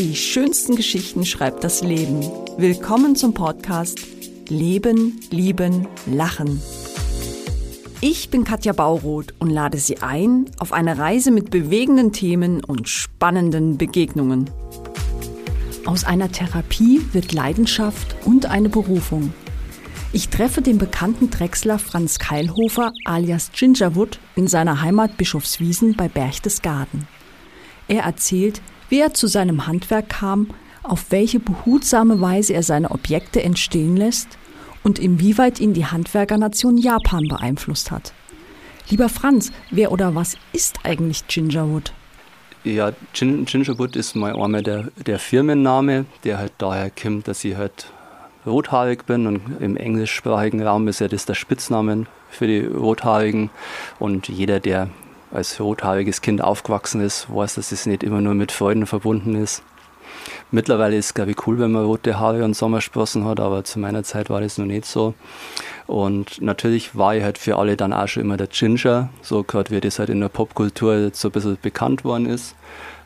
Die schönsten Geschichten schreibt das Leben. Willkommen zum Podcast Leben, Lieben, Lachen. Ich bin Katja Bauroth und lade Sie ein auf eine Reise mit bewegenden Themen und spannenden Begegnungen. Aus einer Therapie wird Leidenschaft und eine Berufung. Ich treffe den bekannten Drechsler Franz Keilhofer alias Gingerwood in seiner Heimat Bischofswiesen bei Berchtesgaden. Er erzählt, wie er zu seinem Handwerk kam, auf welche behutsame Weise er seine Objekte entstehen lässt und inwieweit ihn die Handwerkernation Japan beeinflusst hat. Lieber Franz, wer oder was ist eigentlich Gingerwood? Ja, Gin Gingerwood ist mal einmal der, der Firmenname, der halt daher kommt, dass ich halt rothaarig bin und im englischsprachigen Raum ist ja das der Spitzname für die Rothaarigen und jeder, der als rothaariges Kind aufgewachsen ist, weiß, dass es nicht immer nur mit Freuden verbunden ist. Mittlerweile ist es, glaube ich, cool, wenn man rote Haare und Sommersprossen hat, aber zu meiner Zeit war das noch nicht so. Und natürlich war ich halt für alle dann auch schon immer der Ginger, so gerade wie das halt in der Popkultur so ein bisschen bekannt worden ist.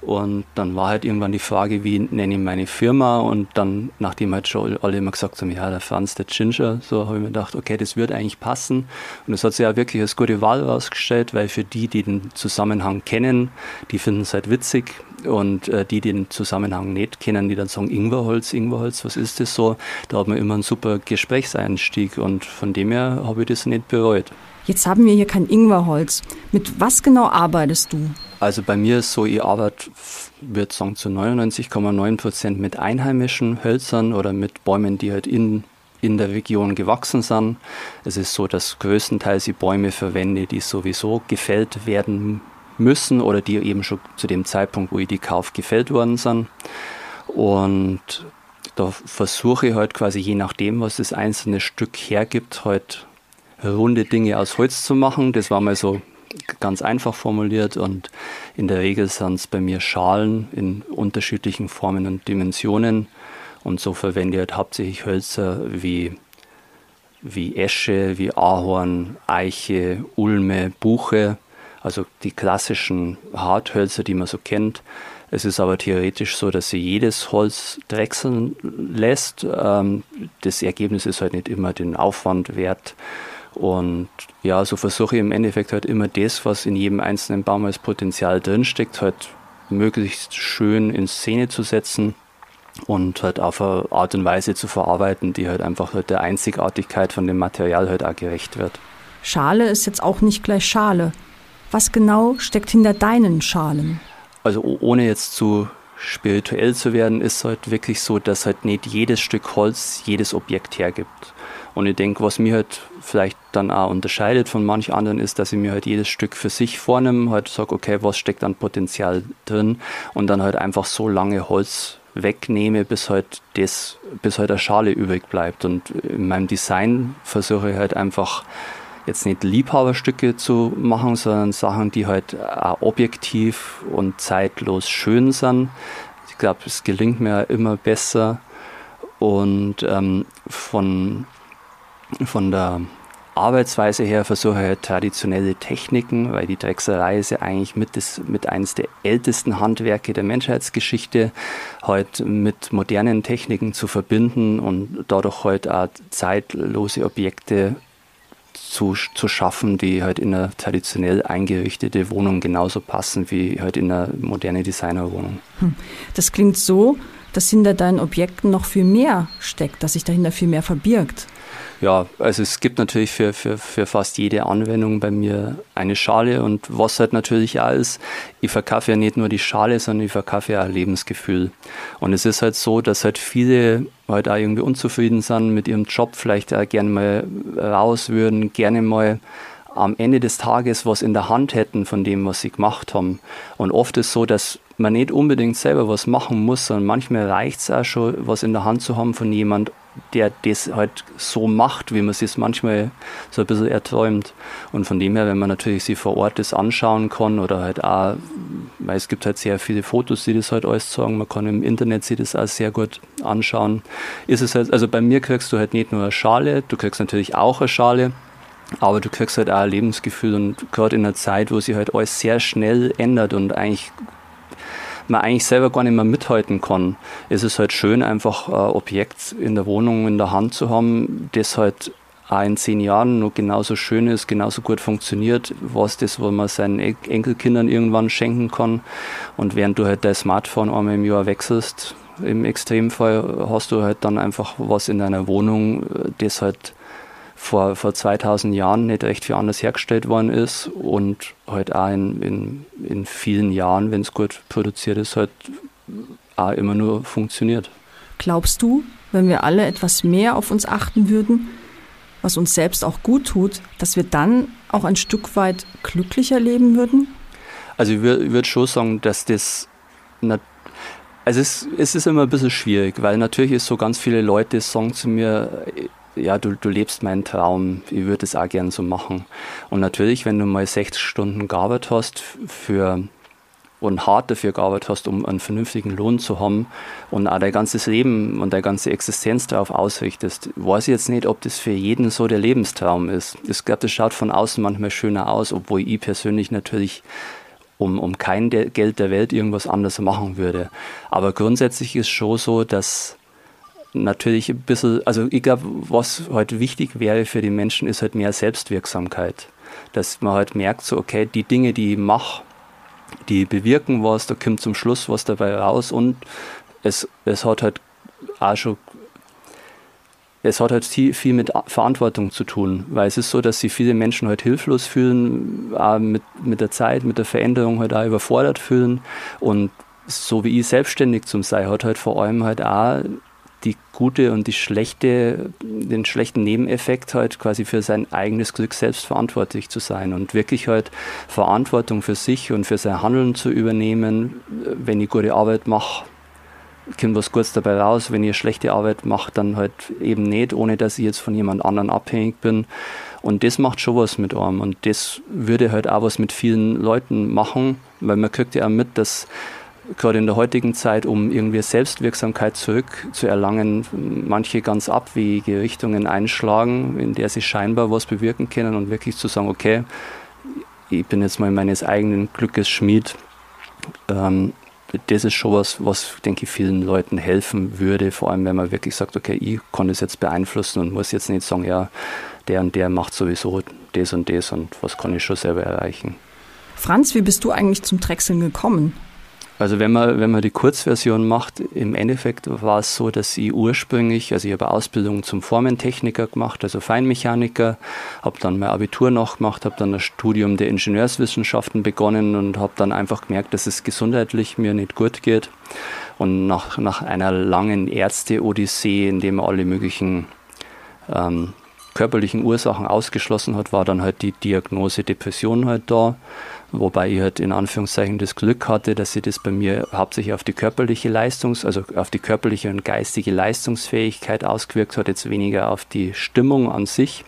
Und dann war halt irgendwann die Frage, wie nenne ich meine Firma? Und dann, nachdem halt schon alle immer gesagt haben, ja, der Franz, der Ginger, so habe ich mir gedacht, okay, das wird eigentlich passen. Und es hat sich ja wirklich als gute Wahl herausgestellt, weil für die, die den Zusammenhang kennen, die finden es halt witzig. Und äh, die, die den Zusammenhang nicht kennen, die dann sagen, Ingwerholz, Ingwerholz, was ist das so? Da hat man immer einen super Gesprächseinstieg. Und von dem her habe ich das nicht bereut. Jetzt haben wir hier kein Ingwerholz. Mit was genau arbeitest du? Also bei mir ist so, ich arbeite, würde sagen, zu 99,9 Prozent mit einheimischen Hölzern oder mit Bäumen, die halt in, in der Region gewachsen sind. Es ist so, dass größtenteils ich Bäume verwende, die sowieso gefällt werden müssen oder die eben schon zu dem Zeitpunkt, wo ich die kaufe, gefällt worden sind. Und da versuche ich halt quasi je nachdem, was das einzelne Stück hergibt, halt runde Dinge aus Holz zu machen. Das war mal so ganz einfach formuliert und in der Regel sind es bei mir Schalen in unterschiedlichen Formen und Dimensionen und so verwende ich hauptsächlich Hölzer wie, wie Esche, wie Ahorn, Eiche, Ulme, Buche, also die klassischen Harthölzer, die man so kennt. Es ist aber theoretisch so, dass sie jedes Holz drechseln lässt. Ähm, das Ergebnis ist halt nicht immer den Aufwand wert. Und ja, so versuche ich im Endeffekt halt immer das, was in jedem einzelnen Baum als Potenzial drinsteckt, halt möglichst schön in Szene zu setzen und halt auf eine Art und Weise zu verarbeiten, die halt einfach halt der Einzigartigkeit von dem Material halt auch gerecht wird. Schale ist jetzt auch nicht gleich Schale. Was genau steckt hinter deinen Schalen? Also ohne jetzt zu spirituell zu werden, ist halt wirklich so, dass halt nicht jedes Stück Holz jedes Objekt hergibt. Und ich denke, was mir halt vielleicht dann auch unterscheidet von manch anderen ist, dass ich mir halt jedes Stück für sich vornehme, halt sage, okay, was steckt an Potenzial drin und dann halt einfach so lange Holz wegnehme, bis halt das, bis halt eine Schale übrig bleibt. Und in meinem Design versuche ich halt einfach jetzt nicht Liebhaberstücke zu machen, sondern Sachen, die halt auch objektiv und zeitlos schön sind. Ich glaube, es gelingt mir immer besser. Und ähm, von von der Arbeitsweise her versuche ich halt traditionelle Techniken, weil die Drechserei ist ja eigentlich mit, das, mit eines der ältesten Handwerke der Menschheitsgeschichte, halt mit modernen Techniken zu verbinden und dadurch halt auch zeitlose Objekte zu, zu schaffen, die halt in eine traditionell eingerichtete Wohnung genauso passen wie halt in eine moderne Designerwohnung. Hm. Das klingt so, dass hinter deinen Objekten noch viel mehr steckt, dass sich dahinter viel mehr verbirgt. Ja, also es gibt natürlich für, für, für fast jede Anwendung bei mir eine Schale und was halt natürlich auch ist, ich verkaufe ja nicht nur die Schale, sondern ich verkaufe ja auch Lebensgefühl. Und es ist halt so, dass halt viele halt auch irgendwie unzufrieden sind mit ihrem Job, vielleicht auch gerne mal raus würden, gerne mal am Ende des Tages was in der Hand hätten von dem, was sie gemacht haben. Und oft ist so, dass man nicht unbedingt selber was machen muss, sondern manchmal reicht es auch schon, was in der Hand zu haben von jemand, der das halt so macht, wie man sich manchmal so ein bisschen erträumt. Und von dem her, wenn man natürlich sich vor Ort das anschauen kann oder halt auch, weil es gibt halt sehr viele Fotos, die das halt alles sagen, man kann im Internet sich das auch sehr gut anschauen, ist es halt, also bei mir kriegst du halt nicht nur eine Schale, du kriegst natürlich auch eine Schale, aber du kriegst halt auch ein Lebensgefühl und gerade in einer Zeit, wo sich halt alles sehr schnell ändert und eigentlich man eigentlich selber gar nicht mehr mithalten kann, ist es halt schön, einfach ein Objekt in der Wohnung in der Hand zu haben, das halt auch in zehn Jahren noch genauso schön ist, genauso gut funktioniert, was das, wo man seinen Enkelkindern irgendwann schenken kann. Und während du halt dein Smartphone einmal im Jahr wechselst, im Extremfall hast du halt dann einfach was in deiner Wohnung, das halt vor, vor 2000 Jahren nicht recht viel anders hergestellt worden ist und halt auch in, in, in vielen Jahren, wenn es gut produziert ist, halt auch immer nur funktioniert. Glaubst du, wenn wir alle etwas mehr auf uns achten würden, was uns selbst auch gut tut, dass wir dann auch ein Stück weit glücklicher leben würden? Also ich würde schon sagen, dass das also es, es, ist immer ein bisschen schwierig, weil natürlich ist so ganz viele Leute sagen zu mir, ja, du, du lebst meinen Traum, ich würde es auch gern so machen. Und natürlich, wenn du mal 60 Stunden gearbeitet hast für und hart dafür gearbeitet hast, um einen vernünftigen Lohn zu haben und auch dein ganzes Leben und deine ganze Existenz darauf ausrichtest, weiß ich jetzt nicht, ob das für jeden so der Lebenstraum ist. Ich glaube, das schaut von außen manchmal schöner aus, obwohl ich persönlich natürlich um, um kein Geld der Welt irgendwas anderes machen würde. Aber grundsätzlich ist schon so, dass natürlich ein bisschen, also ich glaube, was halt wichtig wäre für die Menschen, ist halt mehr Selbstwirksamkeit. Dass man halt merkt, so, okay, die Dinge, die ich mache, die bewirken was, da kommt zum Schluss was dabei raus und es, es hat halt auch schon es hat halt viel mit Verantwortung zu tun, weil es ist so, dass sich viele Menschen halt hilflos fühlen, mit, mit der Zeit, mit der Veränderung halt auch überfordert fühlen und so wie ich selbstständig zum Sei, hat halt vor allem halt auch die gute und die schlechte, den schlechten Nebeneffekt halt quasi für sein eigenes Glück selbst verantwortlich zu sein und wirklich halt Verantwortung für sich und für sein Handeln zu übernehmen. Wenn ich gute Arbeit mache, kommt was Gutes dabei raus. Wenn ihr schlechte Arbeit macht, dann halt eben nicht, ohne dass ich jetzt von jemand anderen abhängig bin. Und das macht schon was mit einem. Und das würde halt auch was mit vielen Leuten machen, weil man kriegt ja auch mit, dass gerade in der heutigen Zeit, um irgendwie Selbstwirksamkeit zurückzuerlangen, manche ganz abwegige Richtungen einschlagen, in der sie scheinbar was bewirken können und wirklich zu sagen, okay, ich bin jetzt mal meines eigenen Glückes Schmied. Ähm, das ist schon was, was, denke ich, vielen Leuten helfen würde, vor allem wenn man wirklich sagt, okay, ich kann das jetzt beeinflussen und muss jetzt nicht sagen, ja, der und der macht sowieso das und das und was kann ich schon selber erreichen. Franz, wie bist du eigentlich zum Drechseln gekommen? Also wenn man, wenn man die Kurzversion macht, im Endeffekt war es so, dass ich ursprünglich, also ich habe Ausbildung zum Formentechniker gemacht, also Feinmechaniker, habe dann mein Abitur noch gemacht, habe dann das Studium der Ingenieurswissenschaften begonnen und habe dann einfach gemerkt, dass es gesundheitlich mir nicht gut geht. Und nach, nach einer langen Ärzte-Odyssee, in dem man alle möglichen ähm, körperlichen Ursachen ausgeschlossen hat, war dann halt die Diagnose Depression halt da wobei ich halt in Anführungszeichen das Glück hatte, dass sich das bei mir hauptsächlich auf die körperliche Leistungs-, also auf die körperliche und geistige Leistungsfähigkeit ausgewirkt hat, jetzt weniger auf die Stimmung an sich.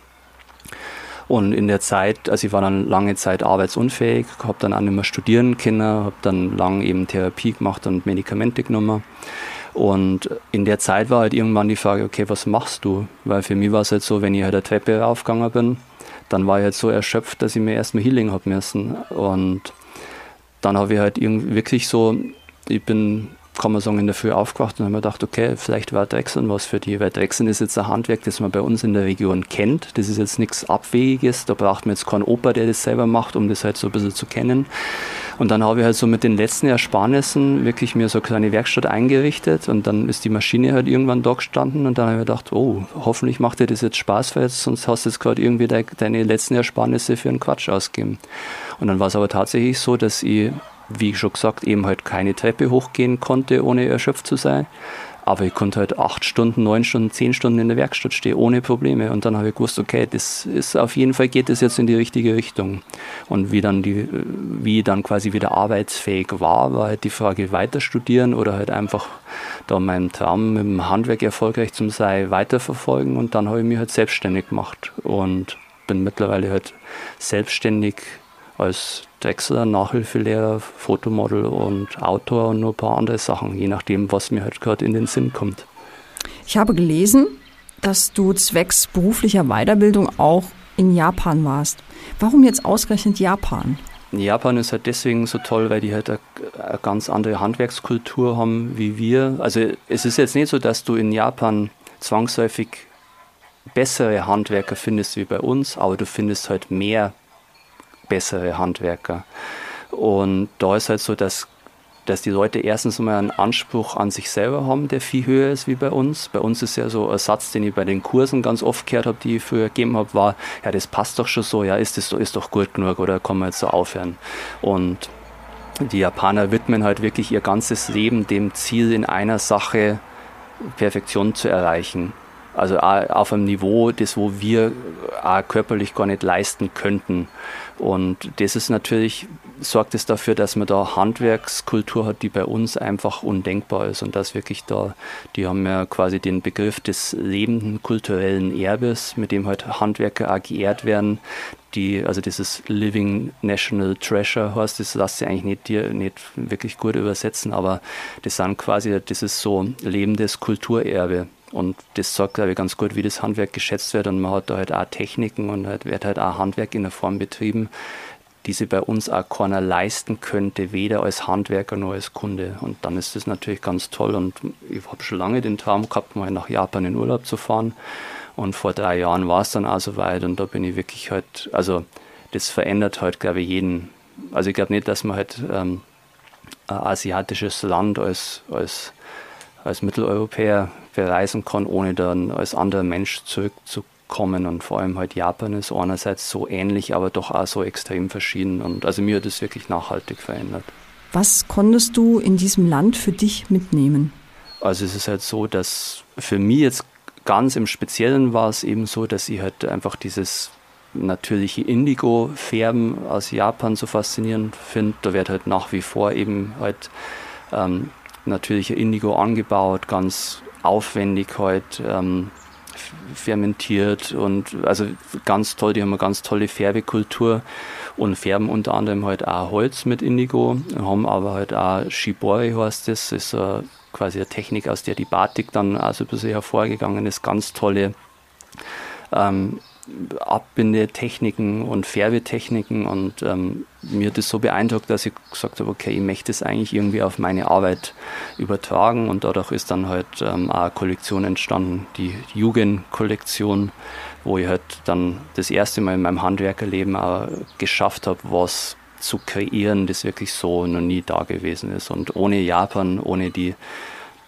Und in der Zeit, also ich war dann lange Zeit arbeitsunfähig, habe dann auch nicht mehr studieren können, habe dann lang eben Therapie gemacht und Medikamente genommen. Und in der Zeit war halt irgendwann die Frage, okay, was machst du? Weil für mich war es halt so, wenn ich halt eine Treppe raufgegangen bin, dann war ich halt so erschöpft, dass ich mir erstmal Healing habe müssen. Und dann habe ich halt irgendwie wirklich so, ich bin, kann man in der Früh aufgewacht und habe mir gedacht, okay, vielleicht war Drechseln was für die, weil Drechseln ist jetzt ein Handwerk, das man bei uns in der Region kennt. Das ist jetzt nichts Abwegiges, da braucht man jetzt keinen Opa, der das selber macht, um das halt so ein bisschen zu kennen. Und dann habe ich halt so mit den letzten Ersparnissen wirklich mir so eine kleine Werkstatt eingerichtet und dann ist die Maschine halt irgendwann da gestanden und dann habe ich gedacht, oh, hoffentlich macht dir das jetzt Spaß, weil jetzt, sonst hast du jetzt gerade irgendwie de deine letzten Ersparnisse für einen Quatsch ausgegeben. Und dann war es aber tatsächlich so, dass ich, wie schon gesagt, eben halt keine Treppe hochgehen konnte, ohne erschöpft zu sein. Aber ich konnte halt acht Stunden, neun Stunden, zehn Stunden in der Werkstatt stehen, ohne Probleme. Und dann habe ich gewusst, okay, das ist auf jeden Fall geht es jetzt in die richtige Richtung. Und wie dann die, wie dann quasi wieder arbeitsfähig war, war halt die Frage, weiter studieren oder halt einfach da meinen Traum mit dem Handwerk erfolgreich zum Sei weiterverfolgen. Und dann habe ich mich halt selbstständig gemacht und bin mittlerweile halt selbstständig als Drechsler, Nachhilfelehrer, Fotomodel und Autor und nur ein paar andere Sachen, je nachdem, was mir halt gerade in den Sinn kommt. Ich habe gelesen, dass du zwecks beruflicher Weiterbildung auch in Japan warst. Warum jetzt ausgerechnet Japan? Japan ist halt deswegen so toll, weil die halt eine, eine, ganz andere Handwerkskultur haben wie wir. Also es ist jetzt nicht so, dass du in Japan zwangsläufig bessere Handwerker findest wie bei uns, aber du findest halt mehr bessere Handwerker. Und da ist halt so, dass dass die Leute erstens mal einen Anspruch an sich selber haben, der viel höher ist wie bei uns. Bei uns ist ja so ein Satz, den ich bei den Kursen ganz oft gehört habe, die ich früher gegeben habe, war, ja, das passt doch schon so, ja, ist das ist doch gut genug oder kann man jetzt so aufhören. Und die Japaner widmen halt wirklich ihr ganzes Leben dem Ziel, in einer Sache Perfektion zu erreichen. Also auf einem Niveau, das wo wir körperlich gar nicht leisten könnten. Und das ist natürlich, sorgt es dafür, dass man da Handwerkskultur hat, die bei uns einfach undenkbar ist. Und das wirklich da, die haben ja quasi den Begriff des lebenden kulturellen Erbes, mit dem halt Handwerker auch geehrt werden. Die, also dieses Living National Treasure heißt, das lässt sich eigentlich nicht, dir, nicht wirklich gut übersetzen, aber das sind quasi, das ist so lebendes Kulturerbe. Und das sagt, glaube ich, ganz gut, wie das Handwerk geschätzt wird. Und man hat da halt auch Techniken und halt wird halt auch Handwerk in der Form betrieben, die sie bei uns auch keiner leisten könnte, weder als Handwerker noch als Kunde. Und dann ist das natürlich ganz toll. Und ich habe schon lange den Traum gehabt, mal nach Japan in Urlaub zu fahren. Und vor drei Jahren war es dann auch soweit. Und da bin ich wirklich halt, also das verändert halt, glaube ich, jeden. Also ich glaube nicht, dass man halt ähm, ein asiatisches Land als, als, als Mitteleuropäer bereisen kann, ohne dann als anderer Mensch zurückzukommen. Und vor allem halt Japan ist einerseits so ähnlich, aber doch auch so extrem verschieden. Und also mir hat es wirklich nachhaltig verändert. Was konntest du in diesem Land für dich mitnehmen? Also es ist halt so, dass für mich jetzt ganz im Speziellen war es eben so, dass ich halt einfach dieses natürliche Indigo-Färben aus Japan so faszinierend finde. Da wird halt nach wie vor eben halt ähm, natürlicher Indigo angebaut, ganz aufwendig halt ähm, fermentiert und also ganz toll, die haben eine ganz tolle Färbekultur und färben unter anderem halt auch Holz mit Indigo, haben aber halt auch Shibori heißt das, das ist uh, quasi eine Technik, aus der die Batik dann also ein bisschen hervorgegangen ist, ganz tolle ähm, Abbindetechniken und Färbetechniken und ähm, mir hat das so beeindruckt, dass ich gesagt habe, okay, ich möchte es eigentlich irgendwie auf meine Arbeit übertragen und dadurch ist dann halt ähm, auch eine Kollektion entstanden, die Jugendkollektion, wo ich halt dann das erste Mal in meinem Handwerkerleben auch geschafft habe, was zu kreieren, das wirklich so noch nie da gewesen ist und ohne Japan, ohne die,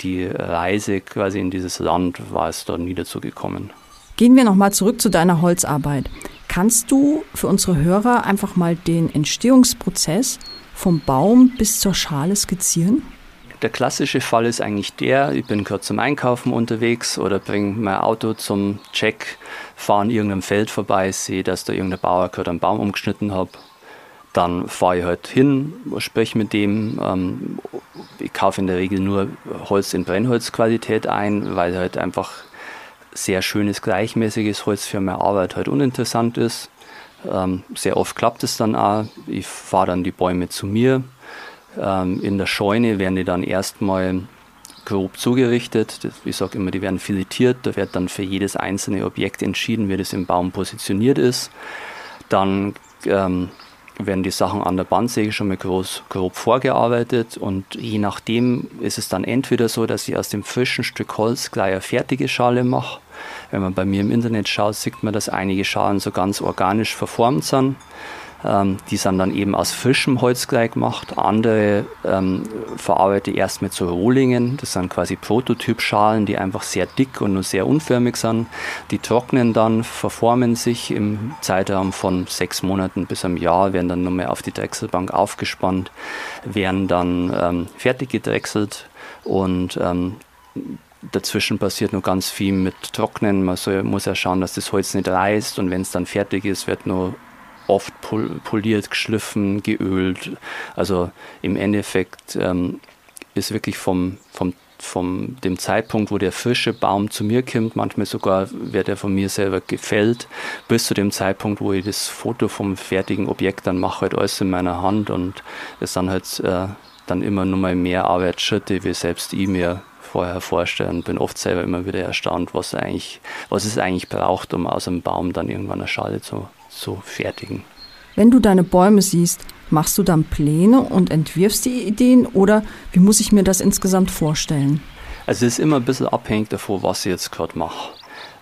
die Reise quasi in dieses Land war es da nie dazu gekommen. Gehen wir nochmal zurück zu deiner Holzarbeit. Kannst du für unsere Hörer einfach mal den Entstehungsprozess vom Baum bis zur Schale skizzieren? Der klassische Fall ist eigentlich der, ich bin kurz zum Einkaufen unterwegs oder bringe mein Auto zum Check, fahre an irgendeinem Feld vorbei, sehe, dass da irgendein Bauer gerade einen Baum umgeschnitten hat. Dann fahre ich halt hin, spreche mit dem. Ähm, ich kaufe in der Regel nur Holz in Brennholzqualität ein, weil halt einfach sehr schönes, gleichmäßiges Holz für meine Arbeit halt uninteressant ist. Ähm, sehr oft klappt es dann auch. Ich fahre dann die Bäume zu mir. Ähm, in der Scheune werden die dann erstmal grob zugerichtet. Ich sage immer, die werden filetiert. Da wird dann für jedes einzelne Objekt entschieden, wie das im Baum positioniert ist. Dann ähm, werden die Sachen an der Bandsäge schon mal groß, grob vorgearbeitet und je nachdem ist es dann entweder so, dass ich aus dem frischen Stück Holz gleich eine fertige Schale mache. Wenn man bei mir im Internet schaut, sieht man, dass einige Schalen so ganz organisch verformt sind. Ähm, die sind dann eben aus frischem Holz gleich gemacht. Andere ähm, verarbeite erst mit so Rohlingen. Das sind quasi Prototypschalen, die einfach sehr dick und nur sehr unförmig sind. Die trocknen dann, verformen sich im Zeitraum von sechs Monaten bis einem Jahr, werden dann nochmal auf die Drechselbank aufgespannt, werden dann ähm, fertig gedrechselt und ähm, Dazwischen passiert noch ganz viel mit Trocknen. Man soll, muss ja schauen, dass das Holz nicht reißt und wenn es dann fertig ist, wird nur oft poliert, geschliffen, geölt. Also im Endeffekt ähm, ist wirklich vom, vom, vom dem Zeitpunkt, wo der frische Baum zu mir kommt, manchmal sogar wird er von mir selber gefällt, bis zu dem Zeitpunkt, wo ich das Foto vom fertigen Objekt dann mache, halt alles in meiner Hand und es dann halt äh, dann immer nur mal mehr Arbeitsschritte, wie selbst ich mir vorher vorstellen und bin oft selber immer wieder erstaunt, was eigentlich, was es eigentlich braucht, um aus einem Baum dann irgendwann eine Schale zu so fertigen. Wenn du deine Bäume siehst, machst du dann Pläne und entwirfst die Ideen oder wie muss ich mir das insgesamt vorstellen? Also es ist immer ein bisschen abhängig davon, was ich jetzt gerade mache.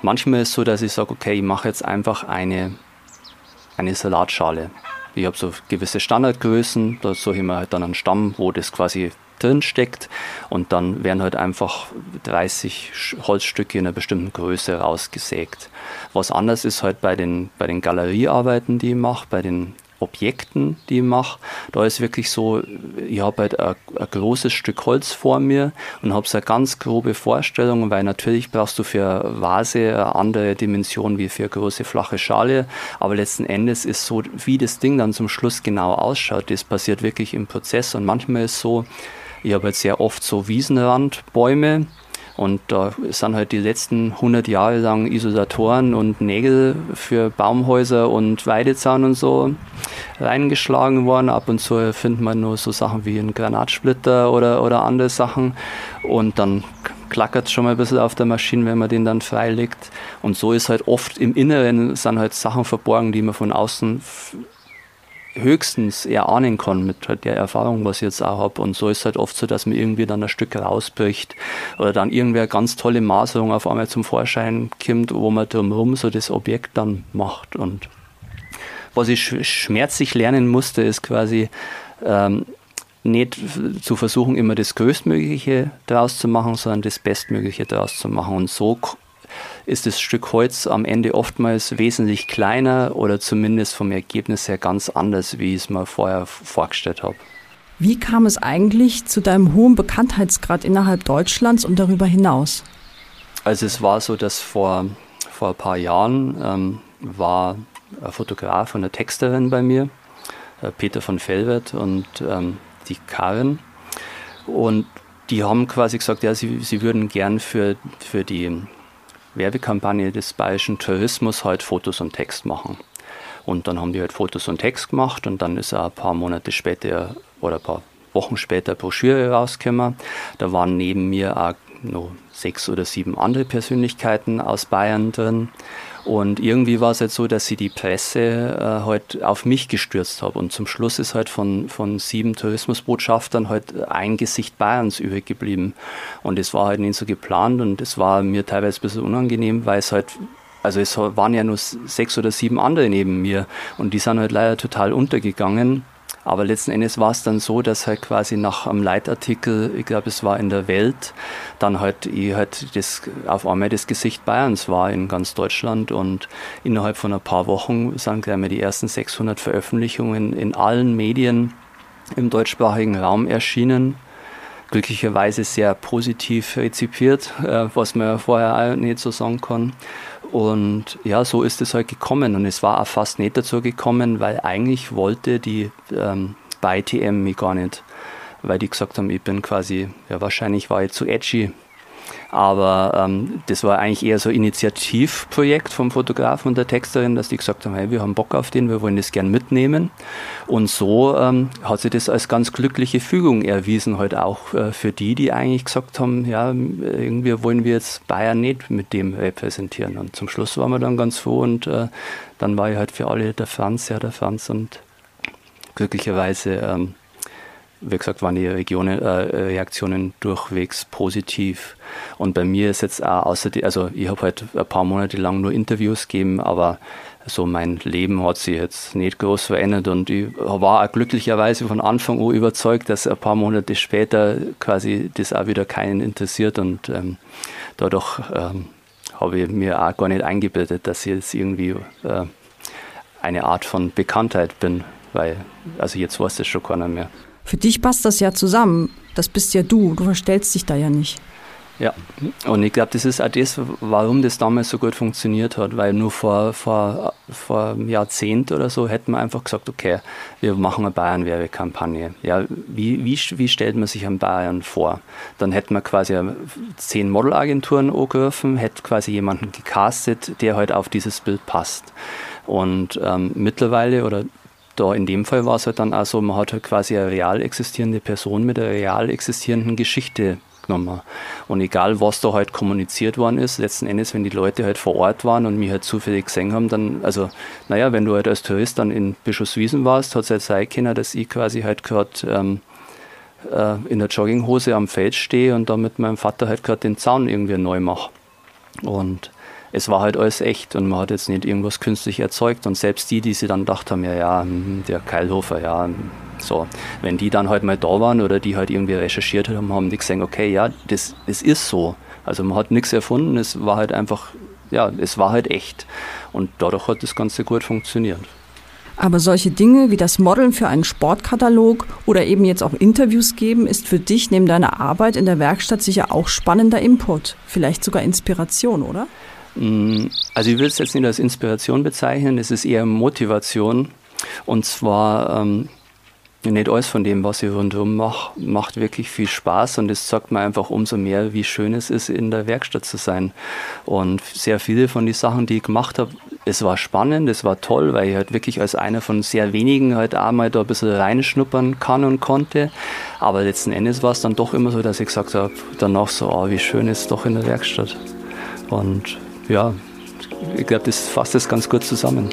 Manchmal ist es so, dass ich sage, okay, ich mache jetzt einfach eine, eine Salatschale. Ich habe so gewisse Standardgrößen, da suche ich mir halt dann einen Stamm, wo das quasi drin steckt und dann werden halt einfach 30 Holzstücke in einer bestimmten Größe rausgesägt. Was anders ist halt bei den, bei den Galeriearbeiten, die ich mache, bei den Objekten, die ich mache. Da ist wirklich so, ich habe halt ein, ein, großes Stück Holz vor mir und habe so eine ganz grobe Vorstellung, weil natürlich brauchst du für eine Vase eine andere Dimension wie für eine große flache Schale. Aber letzten Endes ist so, wie das Ding dann zum Schluss genau ausschaut, das passiert wirklich im Prozess. Und manchmal ist so, ich habe jetzt sehr oft so Wiesenrandbäume, und da sind halt die letzten 100 Jahre lang Isolatoren und Nägel für Baumhäuser und Weidezaun und so reingeschlagen worden. Ab und zu findet man nur so Sachen wie einen Granatsplitter oder, oder andere Sachen. Und dann klackert es schon mal ein bisschen auf der Maschine, wenn man den dann freilegt. Und so ist halt oft im Inneren sind halt Sachen verborgen, die man von außen höchstens erahnen kann mit halt der Erfahrung, was ich jetzt auch habe. Und so ist es halt oft so, dass man irgendwie dann ein Stück rausbricht oder dann irgendwer ganz tolle Maserung auf einmal zum Vorschein kommt, wo man drumherum so das Objekt dann macht. Und was ich schmerzlich lernen musste, ist quasi ähm, nicht zu versuchen, immer das Größtmögliche draus zu machen, sondern das Bestmögliche draus zu machen. Und so ist das Stück Holz am Ende oftmals wesentlich kleiner oder zumindest vom Ergebnis her ganz anders, wie ich es mir vorher vorgestellt habe. Wie kam es eigentlich zu deinem hohen Bekanntheitsgrad innerhalb Deutschlands und darüber hinaus? Also es war so, dass vor, vor ein paar Jahren ähm, war ein Fotograf und eine Texterin bei mir, äh, Peter von Fellwert und ähm, die Karin. Und die haben quasi gesagt, ja, sie, sie würden gern für, für die Werbekampagne des Bayerischen Tourismus halt Fotos und Text machen. Und dann haben die halt Fotos und Text gemacht und dann ist er ein paar Monate später oder ein paar Wochen später Broschüre rausgekommen. Da waren neben mir auch noch sechs oder sieben andere Persönlichkeiten aus Bayern drin. Und irgendwie war es halt so, dass sie die Presse äh, halt auf mich gestürzt hat. Und zum Schluss ist halt von, von sieben Tourismusbotschaftern halt ein Gesicht Bayerns übrig geblieben. Und es war halt nicht so geplant und es war mir teilweise ein bisschen unangenehm, weil es halt also es waren ja nur sechs oder sieben andere neben mir und die sind halt leider total untergegangen. Aber letzten Endes war es dann so, dass halt quasi nach einem Leitartikel, ich glaube es war in der Welt, dann halt ich halt das, auf einmal das Gesicht Bayerns war in ganz Deutschland und innerhalb von ein paar Wochen sind gleich mal die ersten 600 Veröffentlichungen in allen Medien im deutschsprachigen Raum erschienen glücklicherweise sehr positiv rezipiert, äh, was man vorher auch nicht so sagen kann. Und ja, so ist es halt gekommen. Und es war auch fast nicht dazu gekommen, weil eigentlich wollte die ähm, bei TM mich gar nicht, weil die gesagt haben, ich bin quasi, ja, wahrscheinlich war ich zu edgy aber ähm, das war eigentlich eher so ein Initiativprojekt vom Fotografen und der Texterin, dass die gesagt haben, hey, wir haben Bock auf den, wir wollen das gern mitnehmen. Und so ähm, hat sich das als ganz glückliche Fügung erwiesen, halt auch äh, für die, die eigentlich gesagt haben, ja, irgendwie wollen wir jetzt Bayern nicht mit dem repräsentieren. Und zum Schluss waren wir dann ganz froh und äh, dann war ich halt für alle der Franz, ja, der Franz und glücklicherweise ähm, wie gesagt, waren die Regionen, äh, Reaktionen durchwegs positiv. Und bei mir ist jetzt auch außer die, also ich habe halt ein paar Monate lang nur Interviews gegeben, aber so mein Leben hat sich jetzt nicht groß verändert und ich war auch glücklicherweise von Anfang an überzeugt, dass ein paar Monate später quasi das auch wieder keinen interessiert und ähm, dadurch ähm, habe ich mir auch gar nicht eingebildet, dass ich jetzt irgendwie äh, eine Art von Bekanntheit bin, weil also jetzt weiß das schon keiner mehr. Für dich passt das ja zusammen. Das bist ja du. Du verstellst dich da ja nicht. Ja, und ich glaube, das ist auch das, warum das damals so gut funktioniert hat, weil nur vor, vor, vor einem Jahrzehnt oder so hätten wir einfach gesagt, okay, wir machen eine Bayern-Werbekampagne. Ja, wie, wie, wie stellt man sich einen Bayern vor? Dann hätten wir quasi zehn Modelagenturen angerufen, hätte quasi jemanden gecastet, der halt auf dieses Bild passt. Und ähm, mittlerweile oder da in dem Fall war es halt dann auch so, man hat halt quasi eine real existierende Person mit einer real existierenden Geschichte genommen. Und egal, was da halt kommuniziert worden ist, letzten Endes, wenn die Leute halt vor Ort waren und mich halt zufällig gesehen haben, dann, also, naja, wenn du halt als Tourist dann in Bischofswiesen warst, hat es halt sein können, dass ich quasi halt gerade ähm, äh, in der Jogginghose am Feld stehe und da mit meinem Vater halt gerade den Zaun irgendwie neu mache. Und es war halt alles echt und man hat jetzt nicht irgendwas künstlich erzeugt. Und selbst die, die sie dann gedacht haben, ja, ja, hm, der Keilhofer, ja, so, wenn die dann halt mal da waren oder die halt irgendwie recherchiert haben, haben die gesehen, okay, ja, das, das ist so. Also man hat nichts erfunden, es war halt einfach, ja, es war halt echt. Und dadurch hat das Ganze gut funktioniert. Aber solche Dinge wie das Modeln für einen Sportkatalog oder eben jetzt auch Interviews geben, ist für dich neben deiner Arbeit in der Werkstatt sicher auch spannender Input, vielleicht sogar Inspiration, oder? Mm, also ich will es jetzt nicht als Inspiration bezeichnen, es ist eher Motivation. Und zwar ähm, nicht alles von dem, was ich rundherum mache, macht wirklich viel Spaß und es sagt mir einfach umso mehr, wie schön es ist, in der Werkstatt zu sein. Und sehr viele von den Sachen, die ich gemacht habe, es war spannend, es war toll, weil ich halt wirklich als einer von sehr wenigen halt auch mal da ein bisschen reinschnuppern kann und konnte. Aber letzten Endes war es dann doch immer so, dass ich gesagt habe, danach so, oh, wie schön ist es doch in der Werkstatt. Und ja, ich glaube, das fasst es ganz gut zusammen.